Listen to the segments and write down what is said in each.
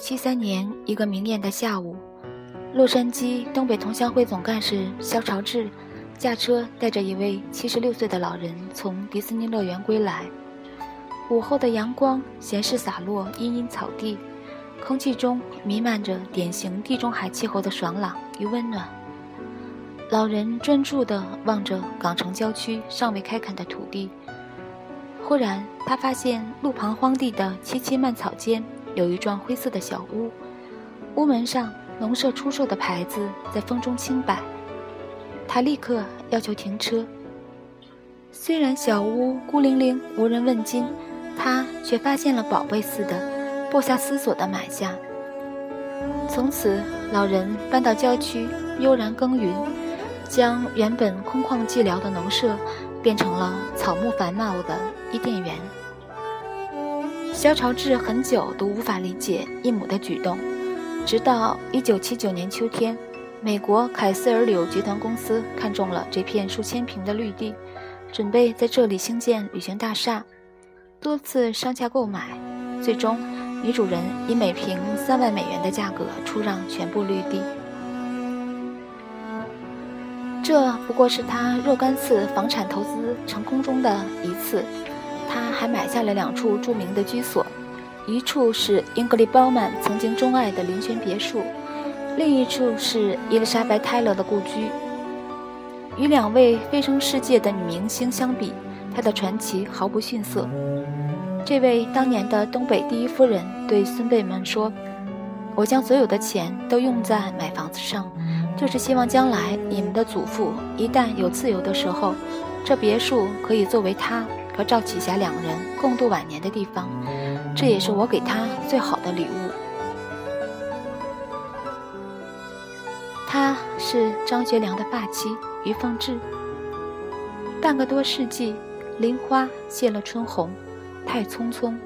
七三年一个明艳的下午，洛杉矶东北同乡会总干事肖朝志驾车带着一位七十六岁的老人从迪士尼乐园归来。午后的阳光闲适洒落茵茵草地，空气中弥漫着典型地中海气候的爽朗与温暖。老人专注地望着港城郊区尚未开垦的土地。忽然，他发现路旁荒地的萋萋蔓草间有一幢灰色的小屋，屋门上农舍出售的牌子在风中轻摆。他立刻要求停车。虽然小屋孤零零无人问津，他却发现了宝贝似的，不下思索地买下。从此，老人搬到郊区，悠然耕耘，将原本空旷寂寥的农舍。变成了草木繁茂的伊甸园。萧朝志很久都无法理解义母的举动，直到1979年秋天，美国凯瑟尔柳集团公司看中了这片数千平的绿地，准备在这里兴建旅行大厦，多次商价购买，最终女主人以每平三万美元的价格出让全部绿地。这不过是他若干次房产投资成功中的一次。还买下了两处著名的居所，一处是英格丽·褒曼曾经钟爱的林泉别墅，另一处是伊丽莎白·泰勒的故居。与两位飞升世界的女明星相比，她的传奇毫不逊色。这位当年的东北第一夫人对孙辈们说：“我将所有的钱都用在买房子上。”就是希望将来你们的祖父一旦有自由的时候，这别墅可以作为他和赵启霞两人共度晚年的地方。这也是我给他最好的礼物。她是张学良的发妻于凤至。半个多世纪，林花谢了春红，太匆匆。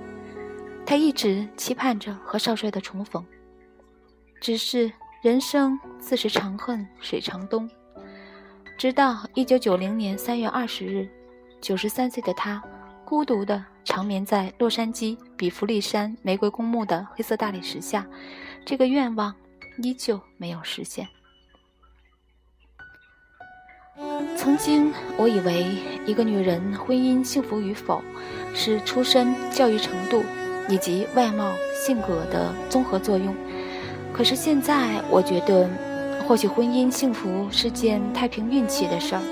他一直期盼着和少帅的重逢，只是。人生自是长恨水长东，直到一九九零年三月二十日，九十三岁的他孤独地长眠在洛杉矶比弗利山玫瑰公墓的黑色大理石下，这个愿望依旧没有实现。曾经我以为一个女人婚姻幸福与否，是出身、教育程度以及外貌、性格的综合作用。可是现在，我觉得，或许婚姻幸福是件太凭运气的事儿。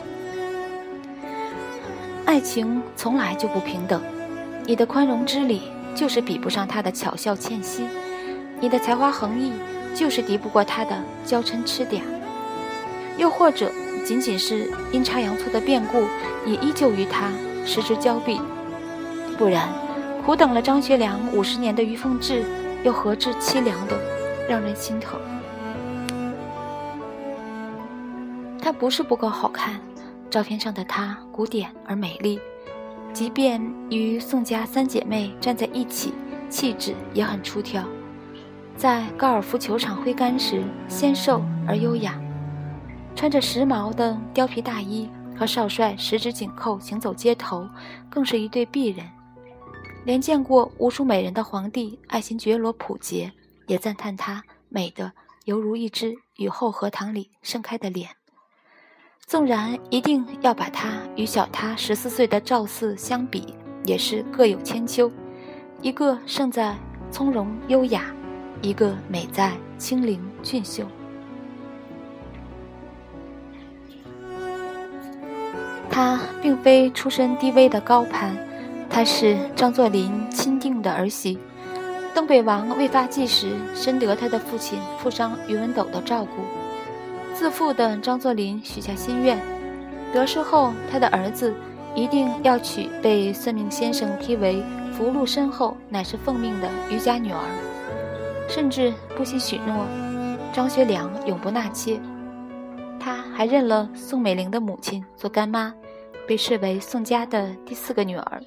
爱情从来就不平等，你的宽容之礼就是比不上他的巧笑倩兮，你的才华横溢就是敌不过他的娇嗔痴嗲，又或者仅仅是阴差阳错的变故，也依旧与他失之交臂。不然，苦等了张学良五十年的于凤至，又何至凄凉的？让人心疼。她不是不够好看，照片上的她古典而美丽，即便与宋家三姐妹站在一起，气质也很出挑。在高尔夫球场挥杆时，纤瘦而优雅，穿着时髦的貂皮大衣，和少帅十指紧扣行走街头，更是一对璧人。连见过无数美人的皇帝爱新觉罗溥杰。也赞叹她美的犹如一只雨后荷塘里盛开的脸。纵然一定要把她与小她十四岁的赵四相比，也是各有千秋。一个胜在从容优雅，一个美在清灵俊秀。她并非出身低微的高攀，她是张作霖钦定的儿媳。东北王未发迹时，深得他的父亲富商于文斗的照顾。自负的张作霖许下心愿，得势后他的儿子一定要娶被算命先生批为福禄深厚、乃是奉命的余家女儿，甚至不惜许诺张学良永不纳妾。他还认了宋美龄的母亲做干妈，被视为宋家的第四个女儿。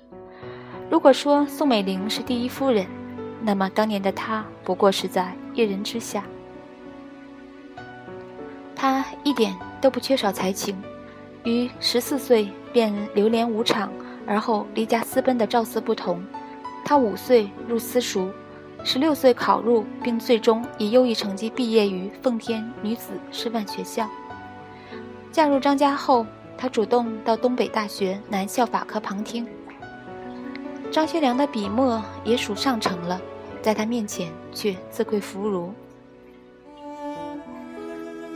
如果说宋美龄是第一夫人，那么，当年的他不过是在一人之下。他一点都不缺少才情，与十四岁便流连舞场，而后离家私奔的赵四不同。他五岁入私塾，十六岁考入，并最终以优异成绩毕业于奉天女子师范学校。嫁入张家后，她主动到东北大学男校法科旁听。张学良的笔墨也属上乘了，在他面前却自愧弗如。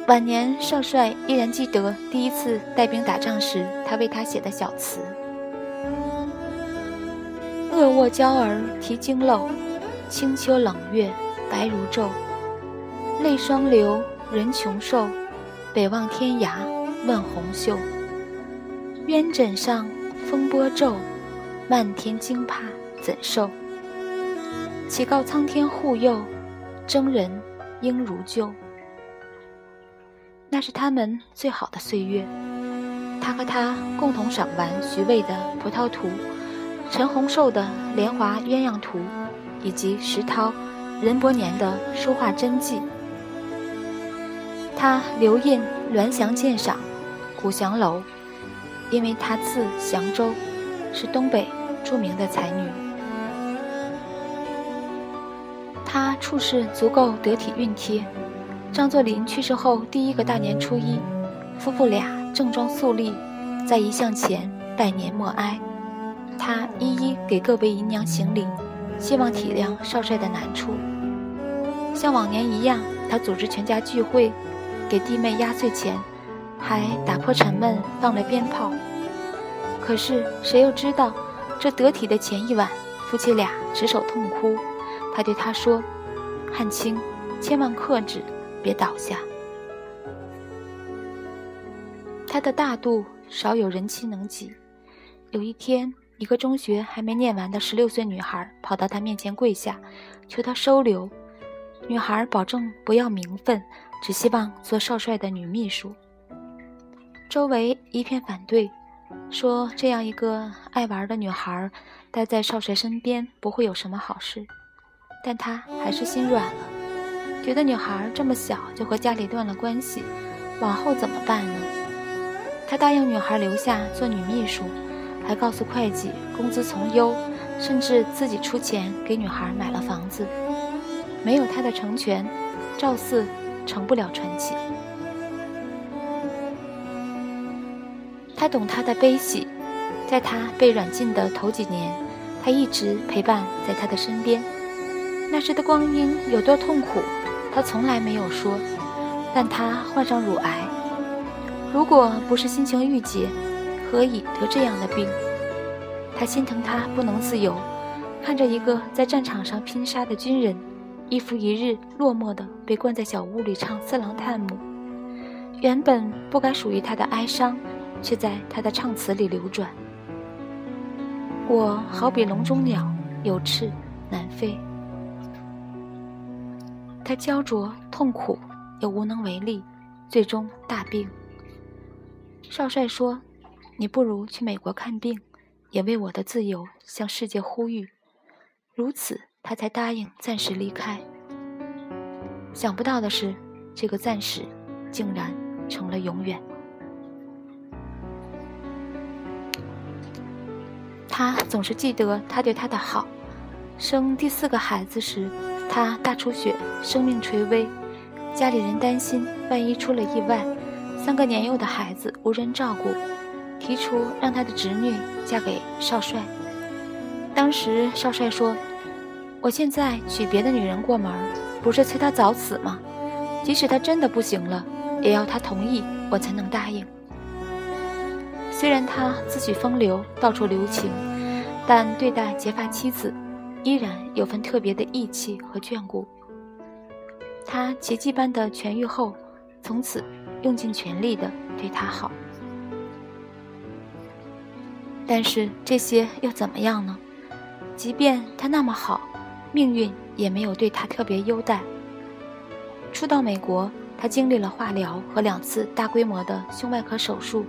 晚年，少帅依然记得第一次带兵打仗时，他为他写的小词：“恶卧娇儿啼惊漏。”清秋冷月，白如昼。泪双流，人穷瘦。北望天涯，问红袖。鸳枕上，风波骤。漫天惊怕怎受？乞告苍天护佑，征人应如旧。那是他们最好的岁月。他和他共同赏玩徐渭的《葡萄图》，陈洪寿的《莲华鸳鸯图》。以及石涛、任伯年的书画真迹。他留印栾祥鉴赏古祥楼，因为他字祥州，是东北著名的才女。他处事足够得体熨帖。张作霖去世后第一个大年初一，夫妇俩正装肃立，在遗像前拜年默哀。他一一给各位姨娘行礼。希望体谅少帅的难处。像往年一样，他组织全家聚会，给弟妹压岁钱，还打破沉闷放了鞭炮。可是谁又知道，这得体的前一晚，夫妻俩执手痛哭。他对他说：“汉卿，千万克制，别倒下。”他的大度少有人妻能及。有一天。一个中学还没念完的十六岁女孩跑到他面前跪下，求他收留。女孩保证不要名分，只希望做少帅的女秘书。周围一片反对，说这样一个爱玩的女孩待在少帅身边不会有什么好事。但他还是心软了，觉得女孩这么小就和家里断了关系，往后怎么办呢？他答应女孩留下做女秘书。还告诉会计工资从优，甚至自己出钱给女孩买了房子。没有他的成全，赵四成不了传奇。他懂他的悲喜，在他被软禁的头几年，他一直陪伴在他的身边。那时的光阴有多痛苦，他从来没有说。但他患上乳癌，如果不是心情郁结。何以得这样的病？他心疼他不能自由，看着一个在战场上拼杀的军人，一复一日落寞地被关在小屋里唱四郎探母。原本不该属于他的哀伤，却在他的唱词里流转。我好比笼中鸟，有翅难飞。他焦灼痛苦，又无能为力，最终大病。少帅说。你不如去美国看病，也为我的自由向世界呼吁。如此，他才答应暂时离开。想不到的是，这个暂时，竟然成了永远。他总是记得他对他的好。生第四个孩子时，他大出血，生命垂危，家里人担心万一出了意外，三个年幼的孩子无人照顾。提出让他的侄女嫁给少帅。当时少帅说：“我现在娶别的女人过门，不是催他早死吗？即使他真的不行了，也要他同意，我才能答应。”虽然他自诩风流，到处留情，但对待结发妻子，依然有份特别的义气和眷顾。他奇迹般的痊愈后，从此用尽全力的对她好。但是这些又怎么样呢？即便他那么好，命运也没有对他特别优待。初到美国，他经历了化疗和两次大规模的胸外科手术，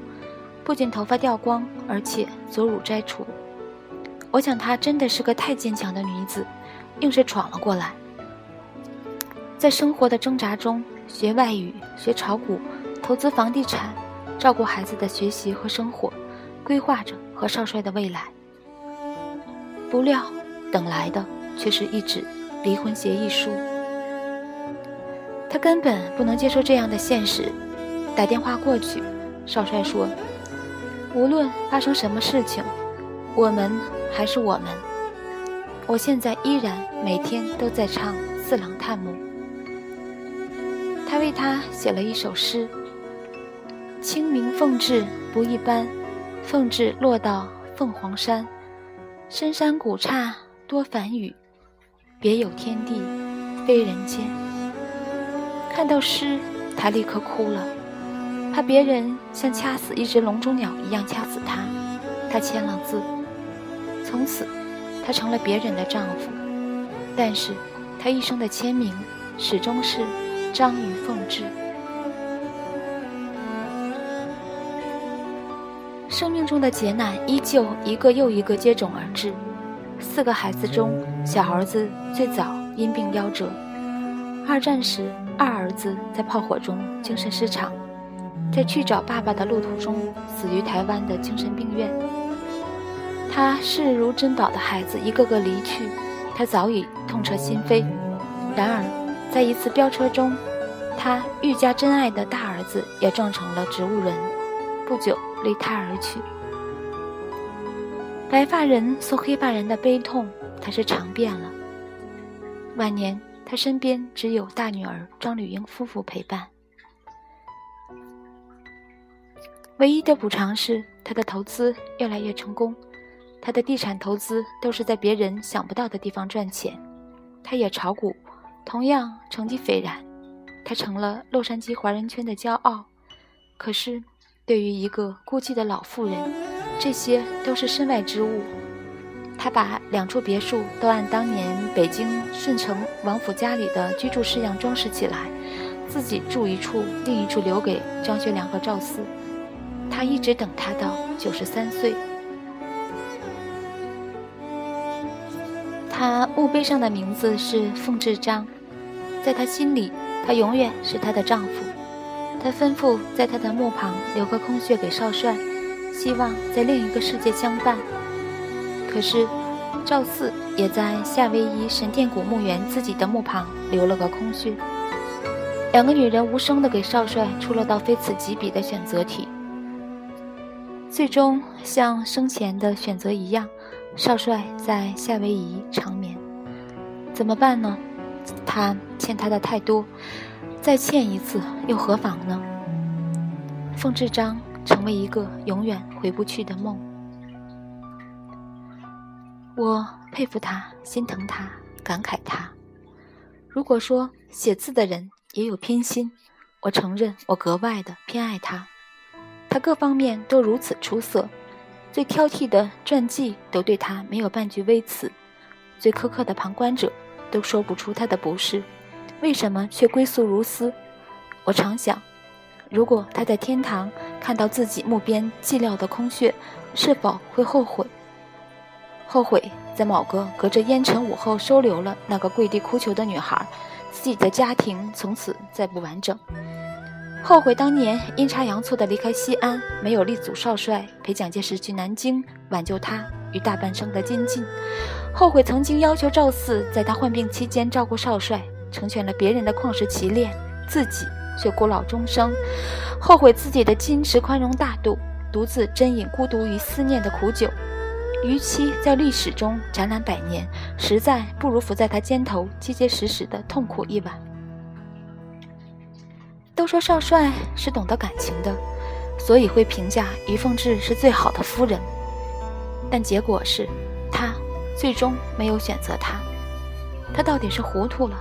不仅头发掉光，而且左乳摘除。我想她真的是个太坚强的女子，硬是闯了过来。在生活的挣扎中，学外语、学炒股、投资房地产，照顾孩子的学习和生活，规划着。和少帅的未来，不料等来的却是一纸离婚协议书。他根本不能接受这样的现实。打电话过去，少帅说：“无论发生什么事情，我们还是我们。我现在依然每天都在唱《四郎探母》。”他为他写了一首诗：“清明凤至不一般，凤至落到凤凰山，深山古刹多繁雨，别有天地非人间。”看到诗，他立刻哭了，怕别人像掐死一只笼中鸟一样掐死他。他签了字，从此，他成了别人的丈夫。但是，他一生的签名始终是。张于凤至，生命中的劫难依旧一个又一个接踵而至。四个孩子中，小儿子最早因病夭折。二战时，二儿子在炮火中精神失常，在去找爸爸的路途中死于台湾的精神病院。他视如珍宝的孩子一个个离去，他早已痛彻心扉。然而。在一次飙车中，他愈加珍爱的大儿子也撞成了植物人，不久离他而去。白发人送黑发人的悲痛，他是尝遍了。晚年，他身边只有大女儿张吕英夫妇陪伴。唯一的补偿是，他的投资越来越成功。他的地产投资都是在别人想不到的地方赚钱。他也炒股。同样成绩斐然，他成了洛杉矶华人圈的骄傲。可是，对于一个孤寂的老妇人，这些都是身外之物。他把两处别墅都按当年北京顺城王府家里的居住式样装饰起来，自己住一处，另一处留给张学良和赵四。他一直等他到九十三岁。他墓碑上的名字是凤志章，在他心里，他永远是她的丈夫。他吩咐在他的墓旁留个空穴给少帅，希望在另一个世界相伴。可是，赵四也在夏威夷神殿古墓园自己的墓旁留了个空穴。两个女人无声地给少帅出了道非此即彼的选择题，最终像生前的选择一样。少帅在夏威夷长眠，怎么办呢？他欠他的太多，再欠一次又何妨呢？凤志章成为一个永远回不去的梦。我佩服他，心疼他，感慨他。如果说写字的人也有偏心，我承认我格外的偏爱他。他各方面都如此出色。最挑剔的传记都对他没有半句微词，最苛刻的旁观者都说不出他的不是，为什么却归宿如斯？我常想，如果他在天堂看到自己墓边寂寥的空穴，是否会后悔？后悔在某个隔着烟尘午后收留了那个跪地哭求的女孩，自己的家庭从此再不完整。后悔当年阴差阳错的离开西安，没有立祖少帅陪蒋介石去南京挽救他与大半生的监禁。后悔曾经要求赵四在他患病期间照顾少帅，成全了别人的旷世奇恋，自己却孤老终生。后悔自己的矜持宽容大度，独自斟饮孤独与思念的苦酒。与其在历史中展览百年，实在不如伏在他肩头结结实实的痛苦一晚。都说少帅是懂得感情的，所以会评价于凤至是最好的夫人。但结果是，他最终没有选择他。他到底是糊涂了，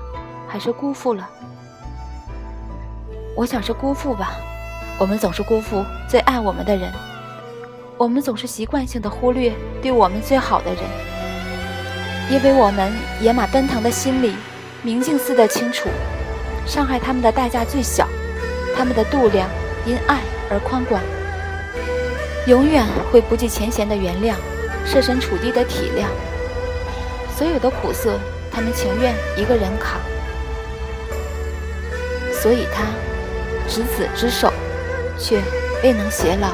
还是辜负了？我想是辜负吧。我们总是辜负最爱我们的人，我们总是习惯性的忽略对我们最好的人，因为我们野马奔腾的心里，明镜似的清楚，伤害他们的代价最小。他们的度量因爱而宽广，永远会不计前嫌的原谅，设身处地的体谅。所有的苦涩，他们情愿一个人扛。所以他执子之手，却未能偕老。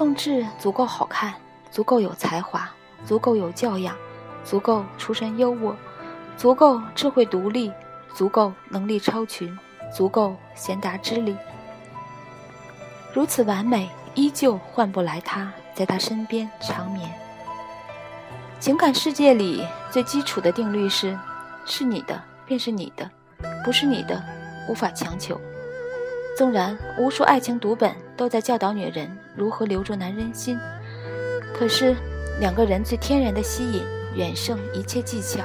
凤至足够好看，足够有才华，足够有教养，足够出身优渥，足够智慧独立，足够能力超群，足够贤达之礼。如此完美，依旧换不来他在他身边长眠。情感世界里最基础的定律是：是你的便是你的，不是你的无法强求。纵然无数爱情读本都在教导女人如何留住男人心，可是两个人最天然的吸引远胜一切技巧。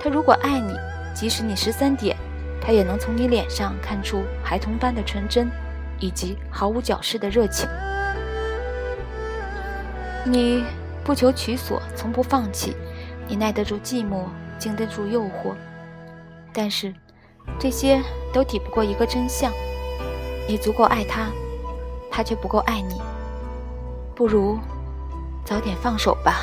他如果爱你，即使你十三点，他也能从你脸上看出孩童般的纯真，以及毫无矫饰的热情。你不求取所，从不放弃，你耐得住寂寞，经得住诱惑，但是这些都抵不过一个真相。你足够爱他，他却不够爱你，不如早点放手吧。